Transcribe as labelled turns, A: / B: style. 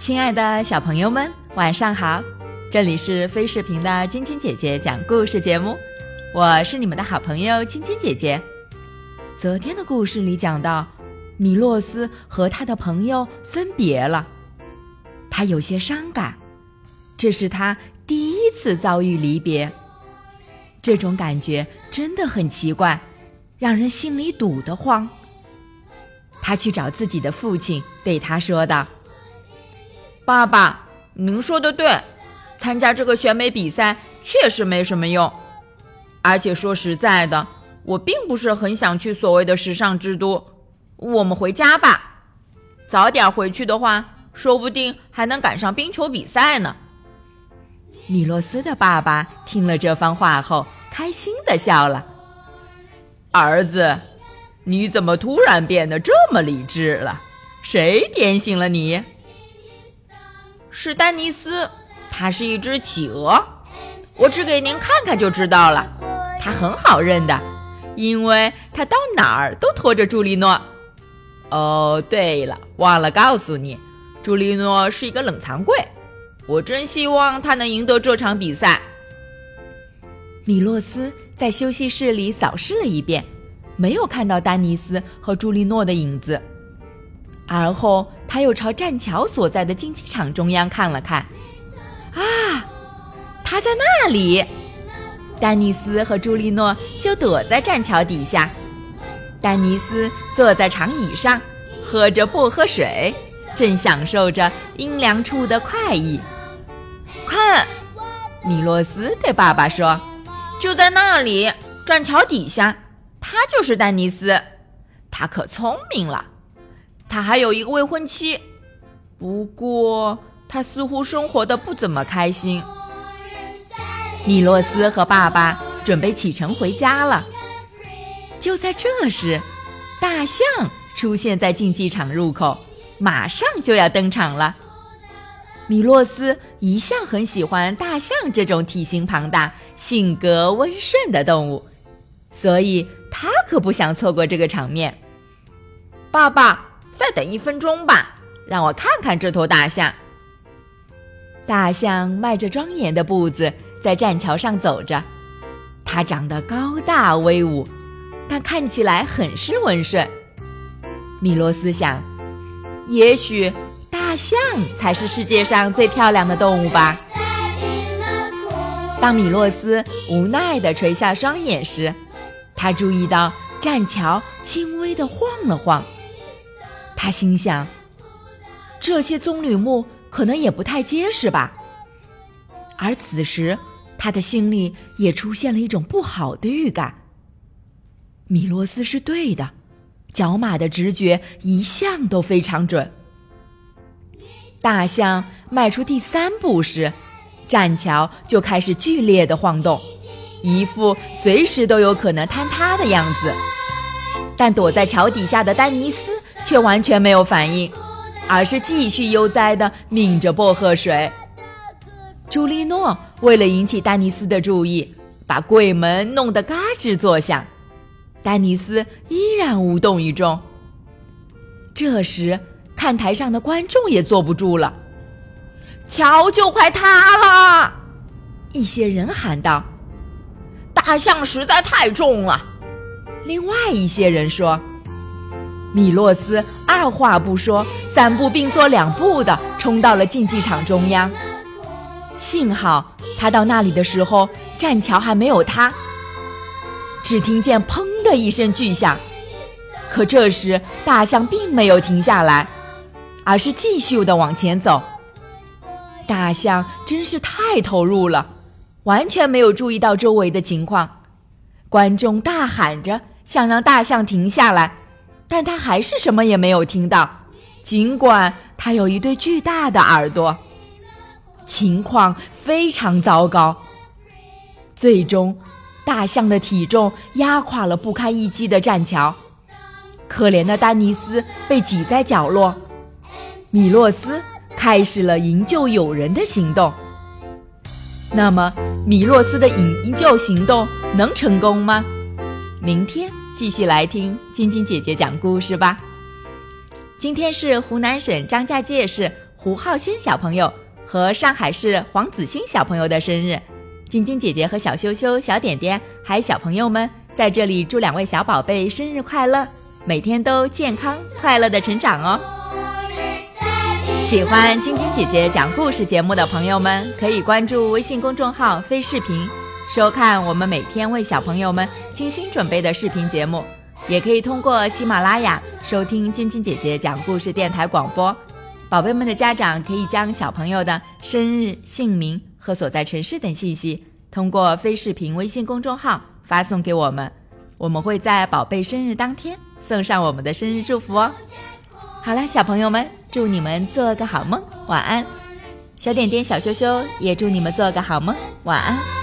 A: 亲爱的小朋友们，晚上好！这里是飞视频的晶晶姐姐讲故事节目，我是你们的好朋友晶晶姐姐。昨天的故事里讲到，米洛斯和他的朋友分别了，他有些伤感，这是他第一次遭遇离别。这种感觉真的很奇怪，让人心里堵得慌。他去找自己的父亲，对他说道。爸爸，您说的对，参加这个选美比赛确实没什么用。而且说实在的，我并不是很想去所谓的时尚之都。我们回家吧，早点回去的话，说不定还能赶上冰球比赛呢。米洛斯的爸爸听了这番话后，开心的笑了。儿子，你怎么突然变得这么理智了？谁点醒了你？是丹尼斯，他是一只企鹅，我指给您看看就知道了。他很好认的，因为他到哪儿都拖着朱利诺。哦，对了，忘了告诉你，朱利诺是一个冷藏柜。我真希望他能赢得这场比赛。米洛斯在休息室里扫视了一遍，没有看到丹尼斯和朱利诺的影子。而后，他又朝栈桥所在的竞技场中央看了看，啊，他在那里！丹尼斯和朱利诺就躲在栈桥底下。丹尼斯坐在长椅上，喝着薄荷水，正享受着阴凉处的快意。看，米洛斯对爸爸说：“就在那里，栈桥底下，他就是丹尼斯，他可聪明了。”他还有一个未婚妻，不过他似乎生活的不怎么开心。米洛斯和爸爸准备启程回家了。就在这时，大象出现在竞技场入口，马上就要登场了。米洛斯一向很喜欢大象这种体型庞大、性格温顺的动物，所以他可不想错过这个场面。爸爸。再等一分钟吧，让我看看这头大象。大象迈着庄严的步子在栈桥上走着，它长得高大威武，但看起来很是温顺。米洛斯想，也许大象才是世界上最漂亮的动物吧。当米洛斯无奈地垂下双眼时，他注意到栈桥轻微地晃了晃。他心想：“这些棕榈木可能也不太结实吧。”而此时，他的心里也出现了一种不好的预感。米洛斯是对的，角马的直觉一向都非常准。大象迈出第三步时，栈桥就开始剧烈的晃动，一副随时都有可能坍塌的样子。但躲在桥底下的丹尼斯。却完全没有反应，而是继续悠哉地抿着薄荷水。朱利诺为了引起丹尼斯的注意，把柜门弄得嘎吱作响，丹尼斯依然无动于衷。这时，看台上的观众也坐不住了，桥就快塌了！一些人喊道：“大象实在太重了。”另外一些人说。米洛斯二话不说，三步并作两步的冲到了竞技场中央。幸好他到那里的时候，栈桥还没有塌。只听见“砰”的一声巨响，可这时大象并没有停下来，而是继续的往前走。大象真是太投入了，完全没有注意到周围的情况。观众大喊着想让大象停下来。但他还是什么也没有听到，尽管他有一对巨大的耳朵。情况非常糟糕。最终，大象的体重压垮了不堪一击的栈桥，可怜的丹尼斯被挤在角落。米洛斯开始了营救友人的行动。那么，米洛斯的营救行动能成功吗？明天。继续来听晶晶姐姐讲故事吧。今天是湖南省张家界市胡浩轩小朋友和上海市黄子欣小朋友的生日。晶晶姐姐和小羞羞、小点点还有小朋友们在这里祝两位小宝贝生日快乐，每天都健康快乐的成长哦。喜欢晶晶姐姐讲故事节目的朋友们，可以关注微信公众号“飞视频”，收看我们每天为小朋友们精心准备的视频节目。也可以通过喜马拉雅收听晶晶姐姐讲故事电台广播。宝贝们的家长可以将小朋友的生日、姓名和所在城市等信息，通过非视频微信公众号发送给我们，我们会在宝贝生日当天送上我们的生日祝福哦。好了，小朋友们，祝你们做个好梦，晚安。小点点、小羞羞也祝你们做个好梦，晚安。